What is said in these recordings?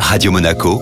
Radio Monaco,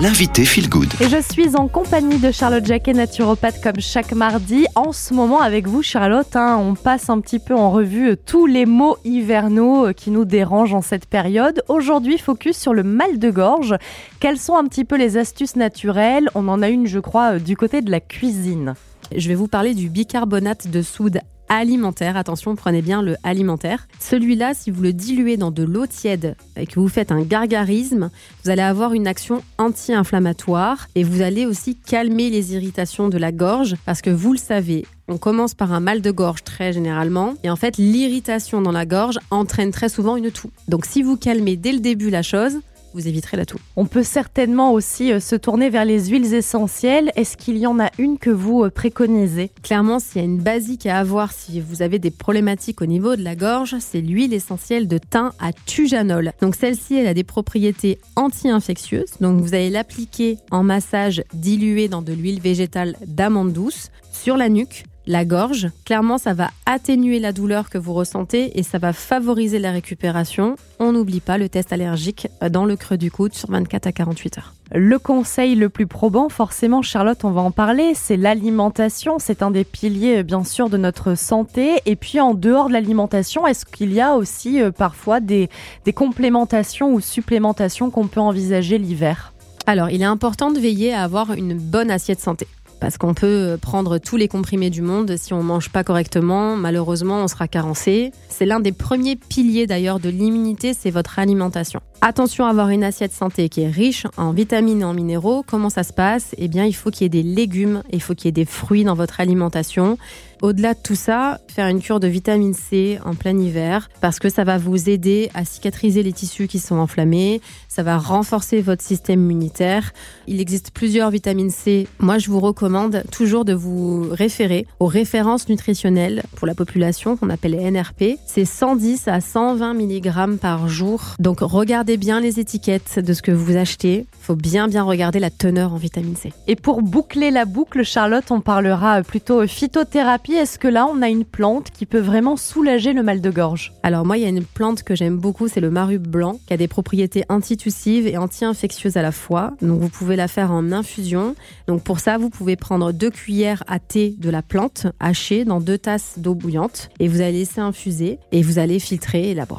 l'invité Feel Good. Et je suis en compagnie de Charlotte Jacquet, naturopathe, comme chaque mardi. En ce moment, avec vous, Charlotte, hein, on passe un petit peu en revue euh, tous les mots hivernaux euh, qui nous dérangent en cette période. Aujourd'hui, focus sur le mal de gorge. Quelles sont un petit peu les astuces naturelles? On en a une, je crois, euh, du côté de la cuisine. Je vais vous parler du bicarbonate de soude alimentaire. Attention, prenez bien le alimentaire. Celui-là, si vous le diluez dans de l'eau tiède et que vous faites un gargarisme, vous allez avoir une action anti-inflammatoire et vous allez aussi calmer les irritations de la gorge parce que vous le savez, on commence par un mal de gorge très généralement et en fait l'irritation dans la gorge entraîne très souvent une toux. Donc si vous calmez dès le début la chose, vous éviterez la toux. On peut certainement aussi euh, se tourner vers les huiles essentielles. Est-ce qu'il y en a une que vous euh, préconisez? Clairement, s'il y a une basique à avoir si vous avez des problématiques au niveau de la gorge, c'est l'huile essentielle de thym à tujanol. Donc celle-ci, elle a des propriétés anti-infectieuses. Donc vous allez l'appliquer en massage dilué dans de l'huile végétale d'amande douce sur la nuque la gorge. Clairement, ça va atténuer la douleur que vous ressentez et ça va favoriser la récupération. On n'oublie pas le test allergique dans le creux du coude sur 24 à 48 heures. Le conseil le plus probant, forcément, Charlotte, on va en parler, c'est l'alimentation. C'est un des piliers, bien sûr, de notre santé. Et puis, en dehors de l'alimentation, est-ce qu'il y a aussi euh, parfois des, des complémentations ou supplémentations qu'on peut envisager l'hiver? Alors, il est important de veiller à avoir une bonne assiette santé parce qu'on peut prendre tous les comprimés du monde. Si on mange pas correctement, malheureusement, on sera carencé. C'est l'un des premiers piliers d'ailleurs de l'immunité, c'est votre alimentation. Attention à avoir une assiette santé qui est riche en vitamines et en minéraux. Comment ça se passe? Eh bien, il faut qu'il y ait des légumes, il faut qu'il y ait des fruits dans votre alimentation. Au-delà de tout ça, faire une cure de vitamine C en plein hiver parce que ça va vous aider à cicatriser les tissus qui sont enflammés, ça va renforcer votre système immunitaire. Il existe plusieurs vitamines C. Moi, je vous recommande toujours de vous référer aux références nutritionnelles pour la population qu'on appelle les NRP. C'est 110 à 120 mg par jour. Donc regardez bien les étiquettes de ce que vous achetez. Faut bien bien regarder la teneur en vitamine C. Et pour boucler la boucle, Charlotte, on parlera plutôt phytothérapie est-ce que là, on a une plante qui peut vraiment soulager le mal de gorge? Alors moi, il y a une plante que j'aime beaucoup, c'est le marube blanc, qui a des propriétés antitussives et anti-infectieuses à la fois. Donc vous pouvez la faire en infusion. Donc pour ça, vous pouvez prendre deux cuillères à thé de la plante hachée dans deux tasses d'eau bouillante et vous allez laisser infuser et vous allez filtrer et la boire.